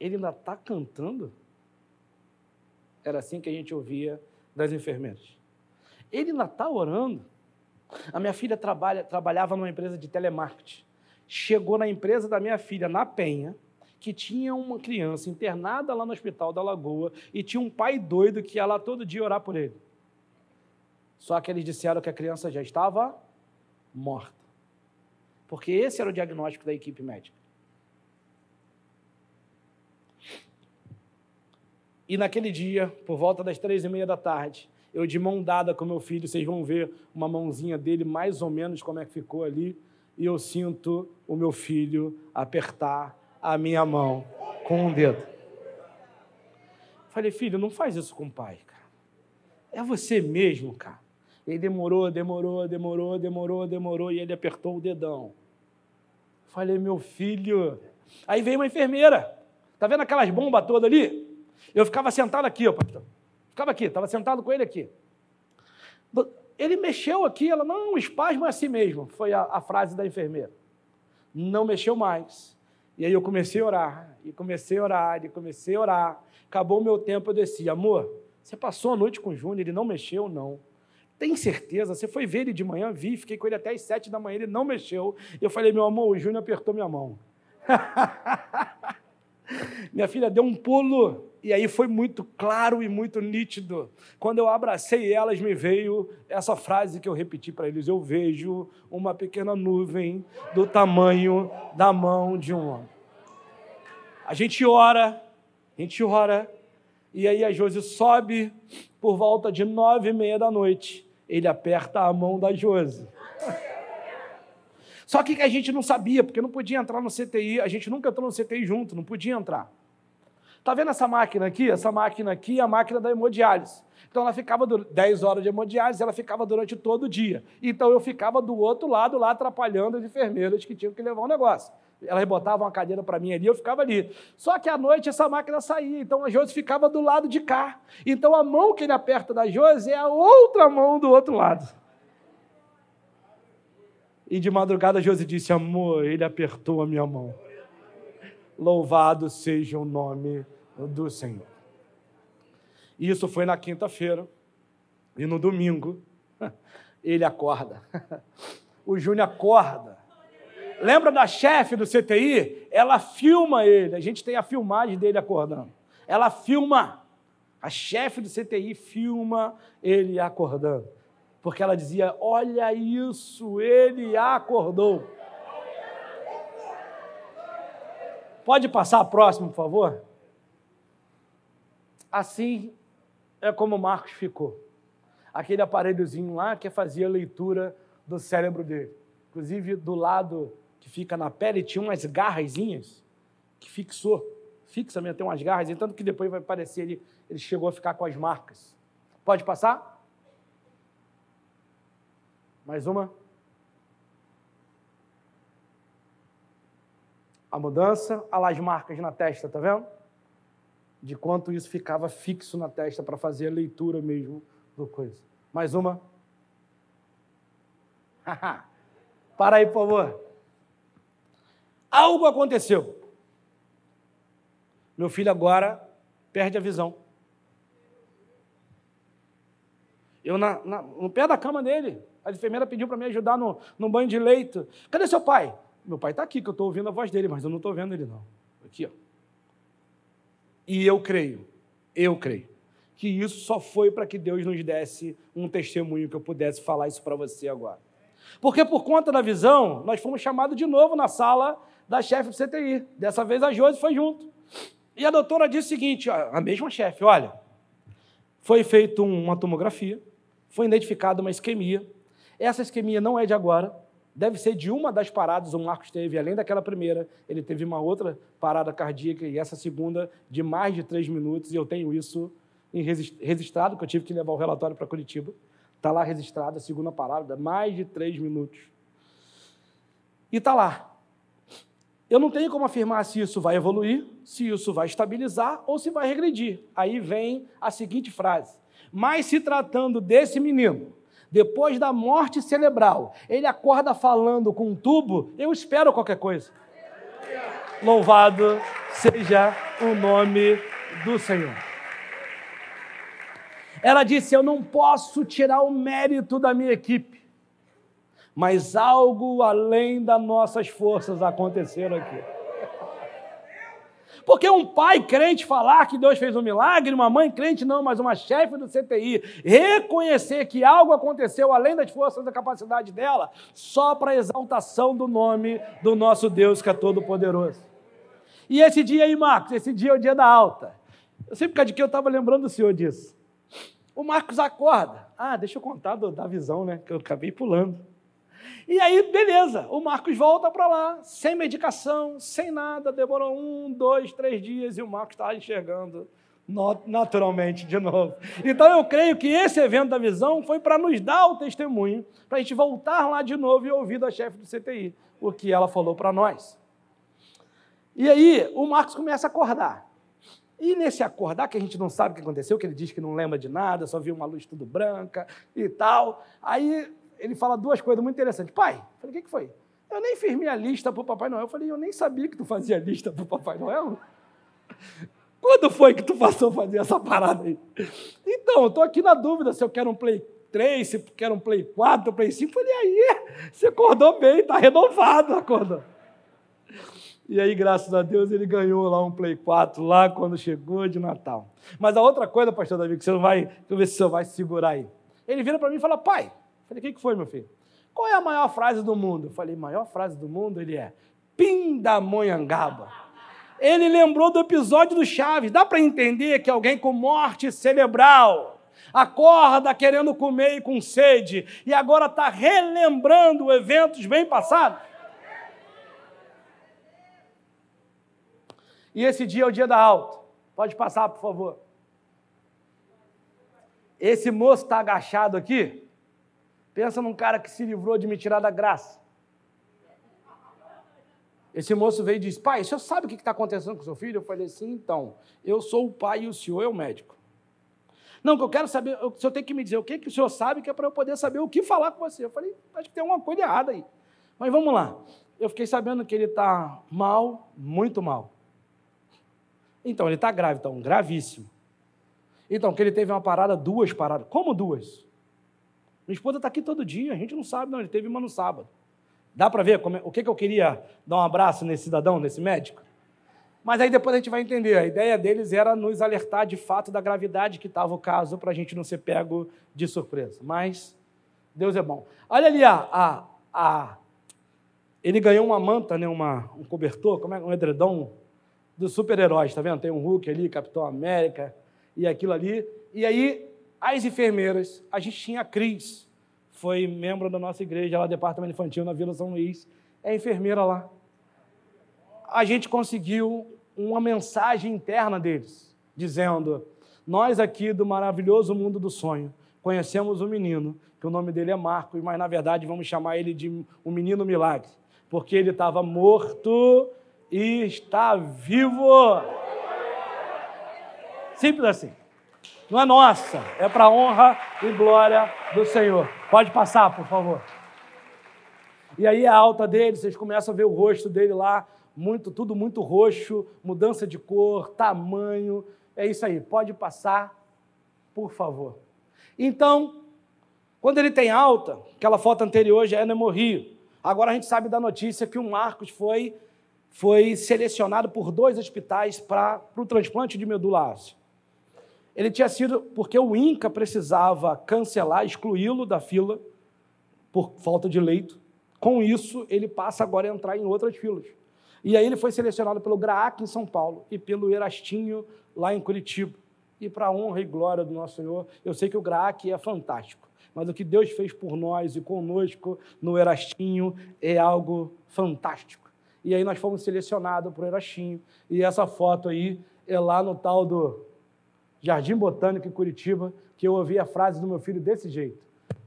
Ele ainda está cantando? Era assim que a gente ouvia das enfermeiras. Ele ainda está orando. A minha filha trabalha, trabalhava numa empresa de telemarketing. Chegou na empresa da minha filha, na Penha, que tinha uma criança internada lá no hospital da Lagoa e tinha um pai doido que ia lá todo dia orar por ele. Só que eles disseram que a criança já estava morta. Porque esse era o diagnóstico da equipe médica. E naquele dia, por volta das três e meia da tarde, Eu de mão dada com meu filho, vocês vão ver uma mãozinha dele mais ou menos como é que ficou ali, e eu sinto o meu filho apertar a minha mão com um dedo. Falei, filho, não faz isso com o pai, cara. É você mesmo, cara. Ele demorou, demorou, demorou, demorou, demorou, e ele apertou o dedão. Falei, meu filho. Aí veio uma enfermeira. Tá vendo aquelas bombas todas ali? Eu ficava sentado aqui, ó, pastor. Ficava aqui, estava sentado com ele aqui. Ele mexeu aqui, ela, não, o espasmo é assim mesmo, foi a, a frase da enfermeira. Não mexeu mais. E aí eu comecei a orar, e comecei a orar, e comecei a orar. Acabou o meu tempo, eu desci. Amor, você passou a noite com o Júnior, ele não mexeu, não. Tem certeza? Você foi ver ele de manhã? Vi, fiquei com ele até as sete da manhã, ele não mexeu. Eu falei, meu amor, o Júnior apertou minha mão. minha filha deu um pulo, e aí foi muito claro e muito nítido. Quando eu abracei elas, me veio essa frase que eu repeti para eles: Eu vejo uma pequena nuvem do tamanho da mão de um homem. A gente ora, a gente ora, e aí a Josi sobe por volta de nove e meia da noite ele aperta a mão da Josi. Só que a gente não sabia, porque não podia entrar no CTI, a gente nunca entrou no CTI junto, não podia entrar. Tá vendo essa máquina aqui? Essa máquina aqui é a máquina da hemodiálise. Então ela ficava 10 horas de hemodiálise, ela ficava durante todo o dia. Então eu ficava do outro lado lá atrapalhando as enfermeiras que tinham que levar o um negócio. Elas botavam uma cadeira para mim ali, eu ficava ali. Só que à noite essa máquina saía, então a Josi ficava do lado de cá. Então a mão que ele aperta da Josi é a outra mão do outro lado. E de madrugada a Josi disse: Amor, ele apertou a minha mão. Louvado seja o nome do Senhor. Isso foi na quinta-feira. E no domingo, ele acorda. O Júnior acorda Lembra da chefe do CTI? Ela filma ele. A gente tem a filmagem dele acordando. Ela filma. A chefe do CTI filma ele acordando. Porque ela dizia: Olha isso, ele acordou. Pode passar a próxima, por favor? Assim é como Marcos ficou. Aquele aparelhozinho lá que fazia leitura do cérebro dele. Inclusive, do lado que fica na pele, tinha umas garrazinhas que fixou, fixa mesmo, tem umas garras, tanto que depois vai parecer ele, ele chegou a ficar com as marcas. Pode passar? Mais uma. A mudança, olha lá as marcas na testa, tá vendo? De quanto isso ficava fixo na testa para fazer a leitura mesmo do coisa. Mais uma. Para aí, por favor. Algo aconteceu. Meu filho agora perde a visão. Eu na, na, no pé da cama dele, a enfermeira pediu para me ajudar no, no banho de leito. Cadê seu pai? Meu pai está aqui, que eu estou ouvindo a voz dele, mas eu não estou vendo ele não. Aqui, ó. E eu creio, eu creio, que isso só foi para que Deus nos desse um testemunho que eu pudesse falar isso para você agora. Porque por conta da visão, nós fomos chamados de novo na sala da chefe do CTI. Dessa vez a Josi foi junto. E a doutora disse o seguinte: a mesma chefe, olha, foi feita uma tomografia, foi identificada uma isquemia. Essa isquemia não é de agora, deve ser de uma das paradas. O Marcos teve, além daquela primeira, ele teve uma outra parada cardíaca e essa segunda de mais de três minutos. E eu tenho isso registrado, que eu tive que levar o relatório para Curitiba. Está lá registrado a segunda parada, mais de três minutos. E está lá. Eu não tenho como afirmar se isso vai evoluir, se isso vai estabilizar ou se vai regredir. Aí vem a seguinte frase: Mas se tratando desse menino, depois da morte cerebral, ele acorda falando com um tubo, eu espero qualquer coisa. Louvado seja o nome do Senhor. Ela disse: Eu não posso tirar o mérito da minha equipe mas algo além das nossas forças aconteceram aqui. Porque um pai crente falar que Deus fez um milagre, uma mãe crente não, mas uma chefe do CTI reconhecer que algo aconteceu além das forças da capacidade dela, só para exaltação do nome do nosso Deus que é todo poderoso. E esse dia aí, Marcos, esse dia é o dia da alta. Eu sempre que eu estava lembrando o senhor disso. O Marcos acorda. Ah, deixa eu contar do, da visão, né? Que eu acabei pulando. E aí, beleza, o Marcos volta para lá, sem medicação, sem nada, demorou um, dois, três dias e o Marcos está enxergando naturalmente de novo. Então eu creio que esse evento da visão foi para nos dar o testemunho, para a gente voltar lá de novo e ouvir da chefe do CTI o que ela falou para nós. E aí o Marcos começa a acordar. E nesse acordar, que a gente não sabe o que aconteceu, que ele diz que não lembra de nada, só viu uma luz tudo branca e tal. Aí ele fala duas coisas muito interessantes. Pai, eu falei, o que, que foi? Eu nem fiz minha lista para o Papai Noel. Eu falei, eu nem sabia que tu fazia lista para o Papai Noel. Quando foi que tu passou a fazer essa parada aí? Então, eu estou aqui na dúvida se eu quero um Play 3, se eu quero um Play 4, um Play 5. Falei, aí, você acordou bem, está renovado, acordou. E aí, graças a Deus, ele ganhou lá um Play 4 lá quando chegou de Natal. Mas a outra coisa, pastor Davi, que você não vai, deixa eu ver se você vai segurar aí. Ele vira para mim e fala, pai, falei, o que foi, meu filho? Qual é a maior frase do mundo? Eu falei, maior frase do mundo? Ele é, Pindamonhangaba ele lembrou do episódio do Chaves. Dá para entender que alguém com morte cerebral acorda querendo comer e com sede e agora está relembrando eventos bem passados? E esse dia é o dia da alta. Pode passar, por favor. Esse moço está agachado aqui. Pensa num cara que se livrou de me tirar da graça. Esse moço veio e disse: Pai, o senhor sabe o que está acontecendo com o seu filho? Eu falei assim: então, eu sou o pai e o senhor é o médico. Não, que eu quero saber, o senhor tem que me dizer o que, que o senhor sabe, que é para eu poder saber o que falar com você. Eu falei: acho que tem alguma coisa errada aí. Mas vamos lá. Eu fiquei sabendo que ele está mal, muito mal. Então, ele está grave, então, gravíssimo. Então, que ele teve uma parada, duas paradas. Como duas? Minha esposa está aqui todo dia, a gente não sabe, não. Ele teve uma no sábado. Dá para ver como, é, o que, que eu queria dar um abraço nesse cidadão, nesse médico? Mas aí depois a gente vai entender. A ideia deles era nos alertar de fato da gravidade que estava o caso, para a gente não ser pego de surpresa. Mas Deus é bom. Olha ali, a, a, a ele ganhou uma manta, né, uma, um cobertor, como é, um edredom dos super-heróis, tá vendo? Tem um Hulk ali, Capitão América e aquilo ali. E aí, as enfermeiras, a gente tinha a Cris, foi membro da nossa igreja lá departamento infantil na Vila São Luís, é enfermeira lá. A gente conseguiu uma mensagem interna deles, dizendo: Nós aqui do maravilhoso mundo do sonho conhecemos um menino, que o nome dele é Marcos, mas na verdade vamos chamar ele de o menino milagre, porque ele estava morto e está vivo. Simples assim. Não é nossa, é para honra e glória do Senhor. Pode passar, por favor. E aí a alta dele, vocês começam a ver o rosto dele lá, muito, tudo muito roxo, mudança de cor, tamanho. É isso aí, pode passar, por favor. Então, quando ele tem alta, aquela foto anterior já é no hemorrio. Agora a gente sabe da notícia que o Marcos foi, foi selecionado por dois hospitais para o transplante de medula óssea. Ele tinha sido porque o INCA precisava cancelar, excluí-lo da fila por falta de leito. Com isso, ele passa agora a entrar em outras filas. E aí ele foi selecionado pelo GRAAC em São Paulo e pelo Erastinho lá em Curitiba. E para a honra e glória do nosso Senhor, eu sei que o GRAAC é fantástico, mas o que Deus fez por nós e conosco no Erastinho é algo fantástico. E aí nós fomos selecionados para o Erastinho, e essa foto aí é lá no tal do Jardim Botânico em Curitiba, que eu ouvi a frase do meu filho desse jeito.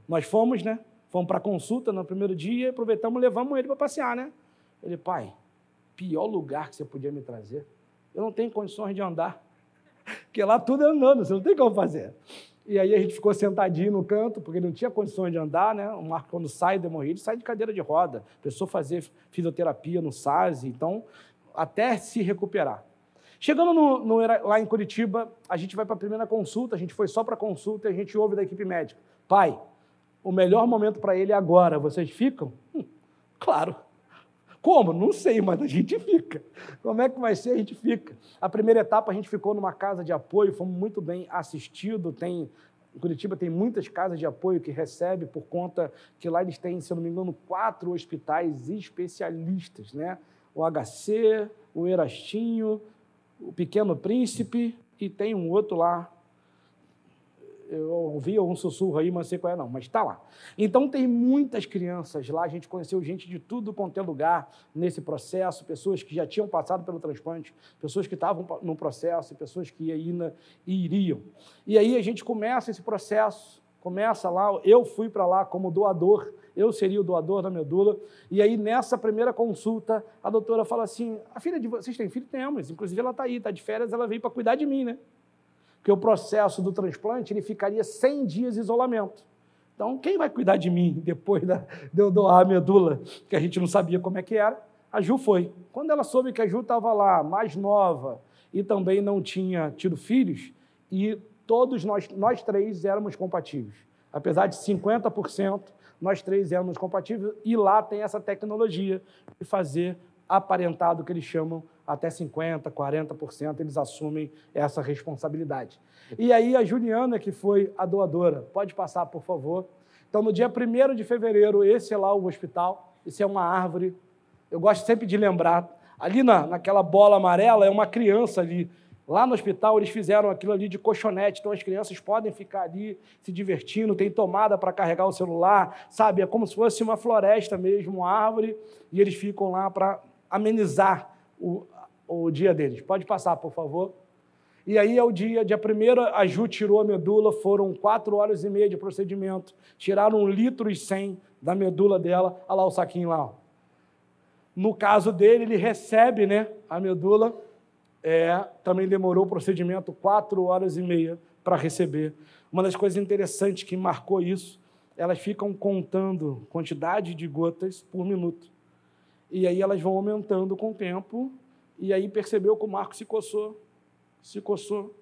Nós fomos, né? Fomos para consulta no primeiro dia, aproveitamos e levamos ele para passear, né? Ele, pai, pior lugar que você podia me trazer. Eu não tenho condições de andar. Porque lá tudo é andando, você não tem como fazer. E aí a gente ficou sentadinho no canto, porque não tinha condições de andar, né? O Marco, quando sai do hemorroide, sai de cadeira de roda. Pessoa fazer fisioterapia no SAS, então, até se recuperar. Chegando no, no, lá em Curitiba, a gente vai para a primeira consulta, a gente foi só para consulta e a gente ouve da equipe médica. Pai, o melhor momento para ele é agora, vocês ficam? Hum, claro. Como? Não sei, mas a gente fica. Como é que vai ser? A gente fica. A primeira etapa a gente ficou numa casa de apoio, fomos muito bem assistidos. Tem, em Curitiba tem muitas casas de apoio que recebe por conta que lá eles têm, se não me engano, quatro hospitais especialistas, né? O HC, o Erastinho, o Pequeno Príncipe e tem um outro lá. eu ouvi um sussurro aí, mas sei qual é não, mas está lá. Então tem muitas crianças lá, a gente conheceu gente de tudo quanto é lugar nesse processo, pessoas que já tinham passado pelo transplante, pessoas que estavam no processo, pessoas que ainda iriam. E aí a gente começa esse processo, começa lá, eu fui para lá como doador, eu seria o doador da medula, e aí nessa primeira consulta, a doutora fala assim, a filha de vocês tem filho? Temos, inclusive ela está aí, está de férias, ela veio para cuidar de mim, né? Porque o processo do transplante ele ficaria 100 dias de isolamento. Então, quem vai cuidar de mim depois da, de eu doar a medula, que a gente não sabia como é que era? A Ju foi. Quando ela soube que a Ju estava lá, mais nova, e também não tinha tido filhos, e todos nós, nós três éramos compatíveis. Apesar de 50%, nós três éramos compatíveis, e lá tem essa tecnologia de fazer aparentado, que eles chamam até 50%, 40%, eles assumem essa responsabilidade. E aí a Juliana, que foi a doadora, pode passar, por favor. Então, no dia 1 de fevereiro, esse é lá o hospital, esse é uma árvore. Eu gosto sempre de lembrar, ali na, naquela bola amarela é uma criança ali. Lá no hospital eles fizeram aquilo ali de colchonete, então as crianças podem ficar ali se divertindo, tem tomada para carregar o celular, sabe? É como se fosse uma floresta mesmo, uma árvore, e eles ficam lá para amenizar o, o dia deles. Pode passar, por favor. E aí é o dia, dia primeiro, a Ju tirou a medula, foram quatro horas e meia de procedimento, tiraram um litro e cem da medula dela, olha lá o saquinho lá. Ó. No caso dele, ele recebe né, a medula, é, também demorou o procedimento quatro horas e meia para receber. Uma das coisas interessantes que marcou isso, elas ficam contando quantidade de gotas por minuto. E aí elas vão aumentando com o tempo e aí percebeu que o Marcos se coçou, se coçou,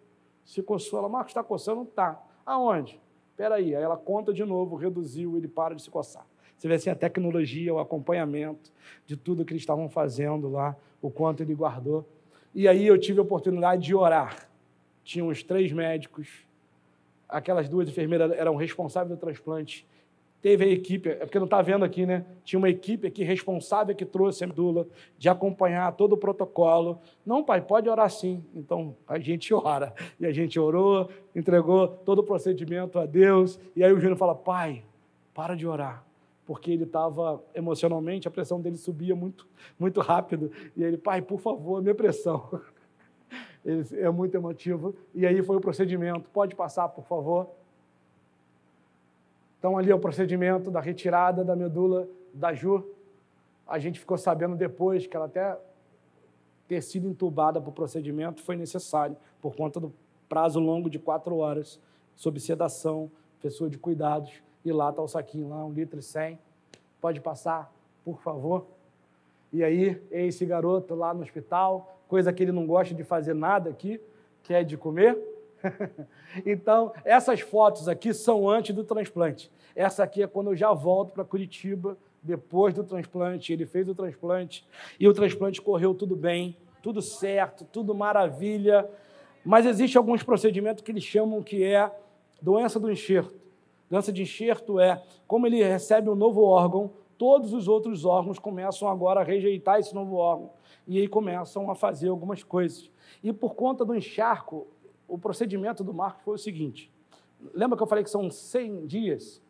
se coçou. Ela, Marcos, está coçando? Tá. Aonde? Espera aí. Aí ela conta de novo, reduziu, ele para de se coçar. Você vê assim a tecnologia, o acompanhamento de tudo que eles estavam fazendo lá, o quanto ele guardou. E aí eu tive a oportunidade de orar. Tinha uns três médicos, aquelas duas enfermeiras eram responsáveis do transplante teve a equipe, é porque não está vendo aqui, né? Tinha uma equipe aqui responsável que trouxe a medula, de acompanhar todo o protocolo. Não, pai, pode orar sim. Então a gente ora. E a gente orou, entregou todo o procedimento a Deus. E aí o Júnior fala: pai, para de orar. Porque ele estava emocionalmente, a pressão dele subia muito, muito rápido. E ele, pai, por favor, minha pressão. Ele é muito emotivo. E aí foi o procedimento. Pode passar, por favor. Então, ali é o procedimento da retirada da medula da Ju. A gente ficou sabendo depois que ela até ter sido entubada para o procedimento foi necessário, por conta do prazo longo de quatro horas, sob sedação, pessoa de cuidados. E lá está o saquinho, lá, um litro e cem. Pode passar, por favor. E aí, esse garoto lá no hospital, coisa que ele não gosta de fazer nada aqui, que é de comer, então, essas fotos aqui são antes do transplante. Essa aqui é quando eu já volto para Curitiba, depois do transplante. Ele fez o transplante e o transplante correu tudo bem, tudo certo, tudo maravilha. Mas existe alguns procedimentos que eles chamam que é doença do enxerto. Doença de enxerto é como ele recebe um novo órgão, todos os outros órgãos começam agora a rejeitar esse novo órgão e aí começam a fazer algumas coisas. E por conta do encharco, o procedimento do Marcos foi o seguinte: lembra que eu falei que são 100 dias?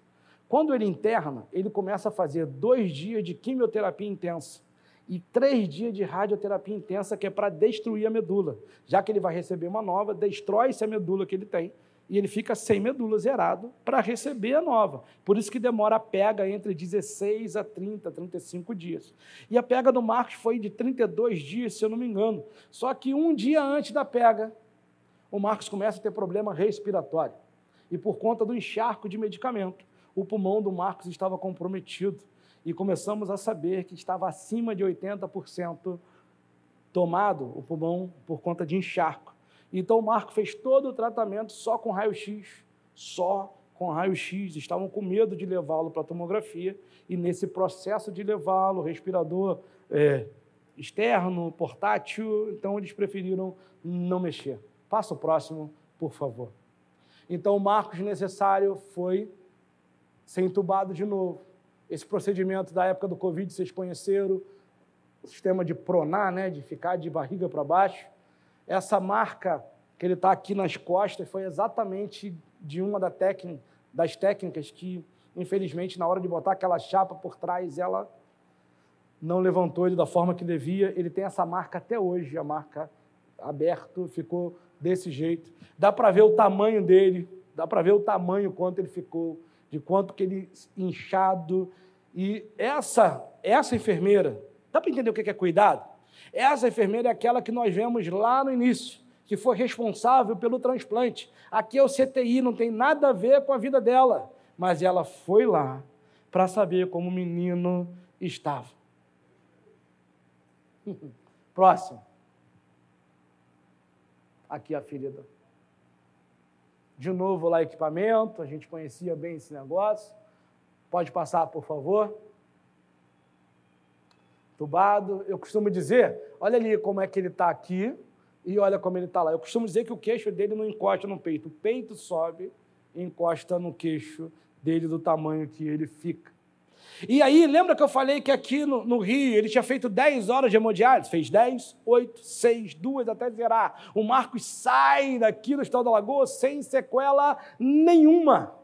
Quando ele interna, ele começa a fazer dois dias de quimioterapia intensa e três dias de radioterapia intensa, que é para destruir a medula. Já que ele vai receber uma nova, destrói-se a medula que ele tem e ele fica sem medula zerado para receber a nova. Por isso que demora a pega entre 16 a 30, 35 dias. E a pega do Marcos foi de 32 dias, se eu não me engano. Só que um dia antes da pega, o Marcos começa a ter problema respiratório. E por conta do encharco de medicamento, o pulmão do Marcos estava comprometido. E começamos a saber que estava acima de 80% tomado o pulmão por conta de encharco. Então o Marco fez todo o tratamento só com raio-x, só com raio-x. Estavam com medo de levá-lo para a tomografia e nesse processo de levá-lo, respirador é, externo, portátil, então eles preferiram não mexer. Passa o próximo, por favor. Então, o marcos necessário foi ser entubado de novo. Esse procedimento da época do Covid, vocês conheceram, o sistema de pronar, né, de ficar de barriga para baixo. Essa marca que ele está aqui nas costas foi exatamente de uma das técnicas que, infelizmente, na hora de botar aquela chapa por trás, ela não levantou ele da forma que devia. Ele tem essa marca até hoje, a marca aberto, ficou desse jeito. Dá para ver o tamanho dele, dá para ver o tamanho quanto ele ficou, de quanto que ele inchado. E essa essa enfermeira, dá para entender o que é cuidado? Essa enfermeira é aquela que nós vemos lá no início, que foi responsável pelo transplante. Aqui é o CTI, não tem nada a ver com a vida dela, mas ela foi lá para saber como o menino estava. Próximo. Aqui a ferida. De novo lá equipamento, a gente conhecia bem esse negócio. Pode passar, por favor. Tubado. Eu costumo dizer, olha ali como é que ele está aqui e olha como ele está lá. Eu costumo dizer que o queixo dele não encosta no peito. O peito sobe e encosta no queixo dele do tamanho que ele fica. E aí, lembra que eu falei que aqui no, no, Rio ele tinha feito 10 horas de hemodiálise? Fez 10, 8, 6, 2 até zerar. O Marcos sai daqui do Estado da Lagoa sem sequela nenhuma.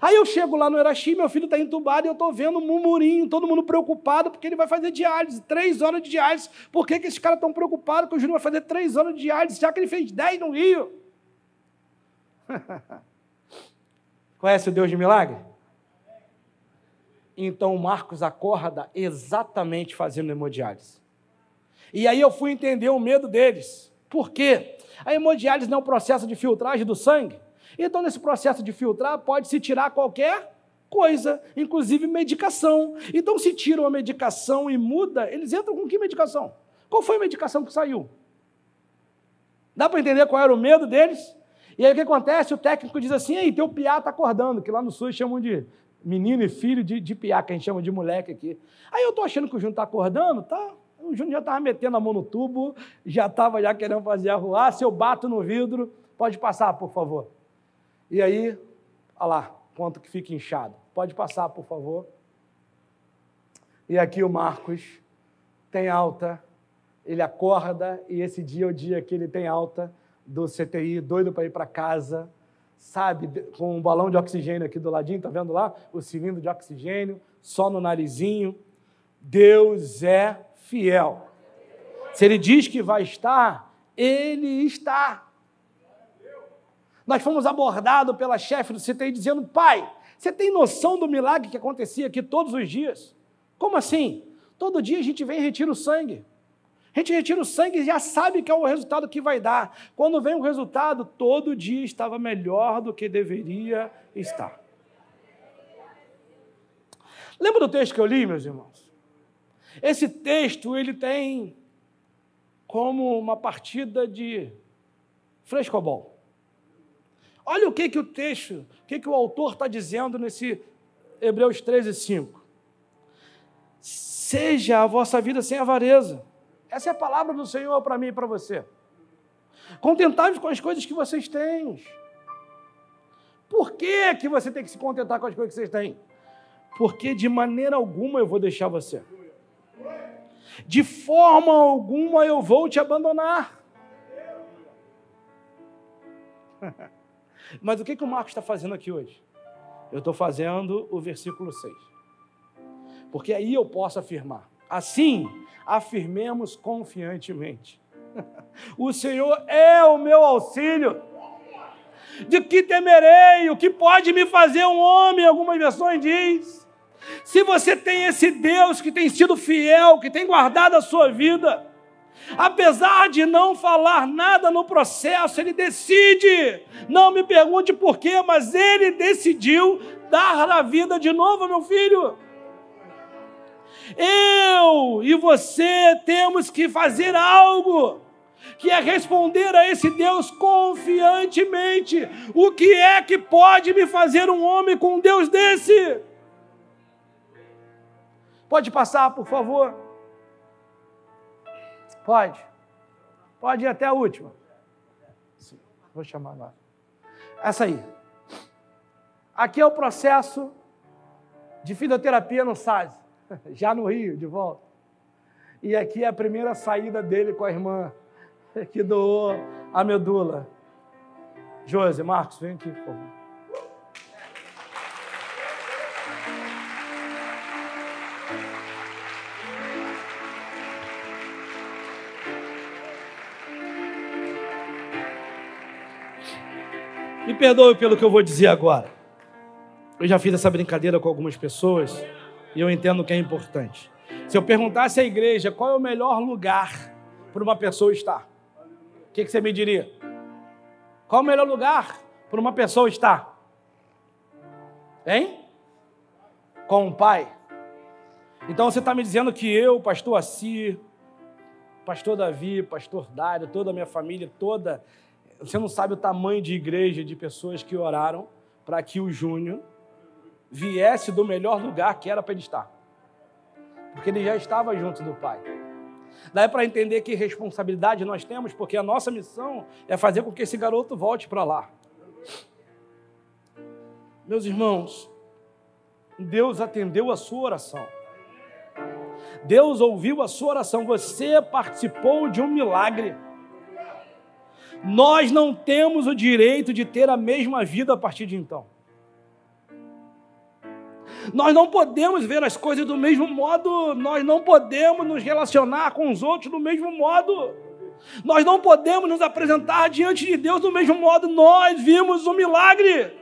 Aí eu chego lá no Eraxi, meu filho está entubado e eu estou vendo um murmurinho, todo mundo preocupado porque ele vai fazer diálise, três horas de diálise. Por que, que esses caras estão preocupados que o Júnior vai fazer três horas de diálise, já que ele fez dez no Rio? Conhece o Deus de milagre? Então Marcos acorda exatamente fazendo hemodiálise. E aí eu fui entender o medo deles. Por quê? A hemodiálise não é um processo de filtragem do sangue. Então, nesse processo de filtrar, pode-se tirar qualquer coisa, inclusive medicação. Então, se tira uma medicação e muda, eles entram com que medicação? Qual foi a medicação que saiu? Dá para entender qual era o medo deles? E aí o que acontece? O técnico diz assim: ei, teu piá está acordando, que lá no sul chamam de menino e filho de, de piá, que a gente chama de moleque aqui. Aí eu estou achando que o Júnior está acordando, tá? O Júnior já estava metendo a mão no tubo, já estava já querendo fazer arruar. Se eu bato no vidro, pode passar, por favor. E aí, olha lá, quanto que fica inchado. Pode passar, por favor. E aqui o Marcos tem alta, ele acorda, e esse dia é o dia que ele tem alta do CTI, doido para ir para casa, sabe, com um balão de oxigênio aqui do ladinho, tá vendo lá? O cilindro de oxigênio, só no narizinho. Deus é fiel. Se ele diz que vai estar, ele está. Nós fomos abordados pela chefe do CTI dizendo: pai, você tem noção do milagre que acontecia aqui todos os dias? Como assim? Todo dia a gente vem e retira o sangue. A gente retira o sangue e já sabe que é o resultado que vai dar. Quando vem o resultado, todo dia estava melhor do que deveria estar. Lembra do texto que eu li, meus irmãos? Esse texto ele tem como uma partida de frescobol. Olha o que, que o texto, o que, que o autor está dizendo nesse Hebreus 13, 5. Seja a vossa vida sem avareza. Essa é a palavra do Senhor para mim e para você. Contentai-vos com as coisas que vocês têm. Por que, que você tem que se contentar com as coisas que vocês têm? Porque de maneira alguma eu vou deixar você. De forma alguma eu vou te abandonar. Mas o que, que o Marcos está fazendo aqui hoje? Eu estou fazendo o versículo 6. Porque aí eu posso afirmar. Assim, afirmemos confiantemente. O Senhor é o meu auxílio. De que temerei? O que pode me fazer um homem? Algumas versões diz. Se você tem esse Deus que tem sido fiel, que tem guardado a sua vida, Apesar de não falar nada no processo, ele decide. Não me pergunte por quê, mas ele decidiu dar a vida de novo, meu filho. Eu e você temos que fazer algo, que é responder a esse Deus confiantemente. O que é que pode me fazer um homem com um Deus desse? Pode passar, por favor. Pode. Pode ir até a última. Sim, vou chamar agora. Essa aí. Aqui é o processo de fisioterapia no SAS, já no Rio, de volta. E aqui é a primeira saída dele com a irmã, que doou a medula. Josi, Marcos, vem aqui, por favor. Me perdoe pelo que eu vou dizer agora. Eu já fiz essa brincadeira com algumas pessoas e eu entendo que é importante. Se eu perguntasse à igreja qual é o melhor lugar para uma pessoa estar, o que, que você me diria? Qual é o melhor lugar para uma pessoa estar? Hein? Com o pai. Então você está me dizendo que eu, pastor Assi, pastor Davi, pastor Dário, toda a minha família, toda. Você não sabe o tamanho de igreja, de pessoas que oraram para que o Júnior viesse do melhor lugar que era para ele estar. Porque ele já estava junto do Pai. Daí para entender que responsabilidade nós temos, porque a nossa missão é fazer com que esse garoto volte para lá. Meus irmãos, Deus atendeu a sua oração. Deus ouviu a sua oração. Você participou de um milagre. Nós não temos o direito de ter a mesma vida a partir de então. Nós não podemos ver as coisas do mesmo modo, nós não podemos nos relacionar com os outros do mesmo modo. Nós não podemos nos apresentar diante de Deus do mesmo modo. Nós vimos um milagre.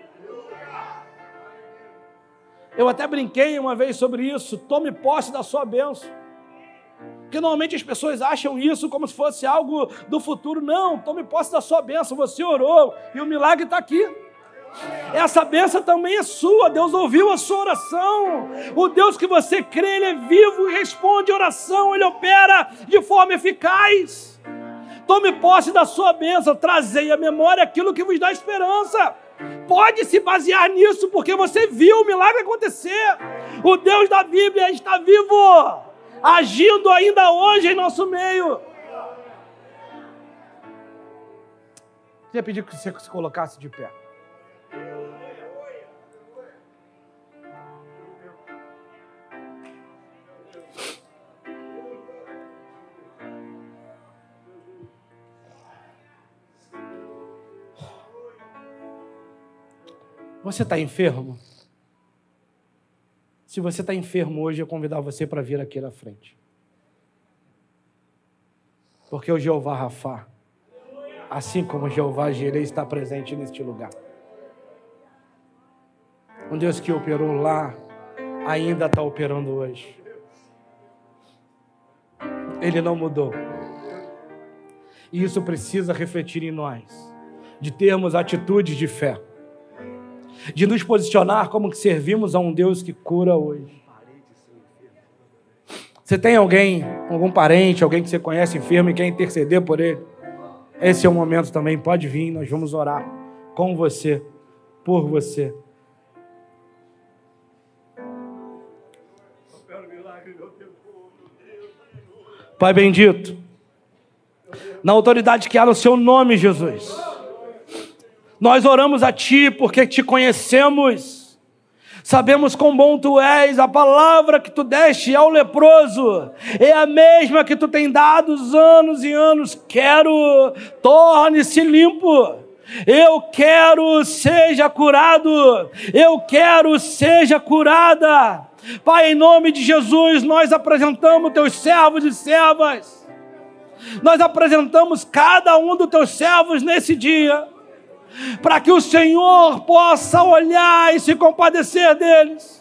Eu até brinquei uma vez sobre isso. Tome posse da sua bênção. Porque normalmente as pessoas acham isso como se fosse algo do futuro. Não, tome posse da sua bênção. Você orou e o milagre está aqui. Essa bênção também é sua. Deus ouviu a sua oração. O Deus que você crê, Ele é vivo e responde oração. Ele opera de forma eficaz. Tome posse da sua bênção. Trazei à memória aquilo que vos dá esperança. Pode se basear nisso, porque você viu o milagre acontecer. O Deus da Bíblia está vivo, agindo ainda hoje em nosso meio. Queria pedir que você se colocasse de pé. Você está enfermo? Se você está enfermo hoje, eu convidar você para vir aqui na frente. Porque o Jeová Rafá, assim como o Jeová Jirei, está presente neste lugar. Um Deus que operou lá, ainda está operando hoje. Ele não mudou. E isso precisa refletir em nós, de termos atitudes de fé de nos posicionar como que servimos a um Deus que cura hoje. Você tem alguém, algum parente, alguém que você conhece enfermo e quer interceder por ele? Esse é o momento também, pode vir, nós vamos orar com você, por você. Pai bendito, na autoridade que há no seu nome, Jesus. Nós oramos a Ti porque te conhecemos. Sabemos quão bom Tu és, a palavra que Tu deste ao leproso é a mesma que Tu tem dado anos e anos. Quero, torne-se limpo. Eu quero, seja curado. Eu quero, seja curada. Pai, em nome de Jesus, nós apresentamos Teus servos e servas. Nós apresentamos cada um dos Teus servos nesse dia para que o Senhor possa olhar e se compadecer deles.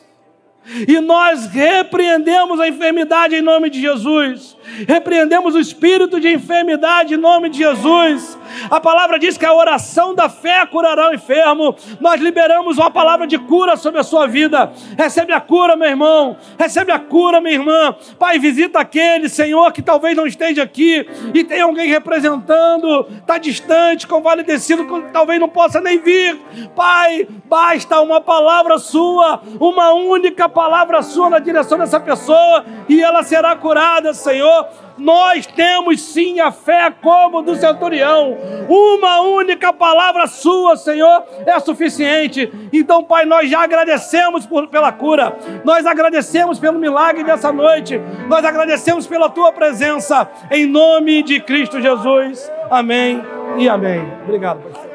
E nós repreendemos a enfermidade em nome de Jesus. Repreendemos o espírito de enfermidade em nome de Jesus. A palavra diz que a oração da fé curará o enfermo. Nós liberamos uma palavra de cura sobre a sua vida. Recebe a cura, meu irmão. Recebe a cura, minha irmã. Pai, visita aquele, Senhor, que talvez não esteja aqui e tem alguém representando, está distante, convalescido, talvez não possa nem vir. Pai, basta uma palavra sua, uma única palavra sua na direção dessa pessoa e ela será curada, Senhor nós temos sim a fé como do centurião. Uma única palavra sua, Senhor, é suficiente. Então, Pai, nós já agradecemos por, pela cura, nós agradecemos pelo milagre dessa noite, nós agradecemos pela tua presença, em nome de Cristo Jesus. Amém e amém. Obrigado, Pai.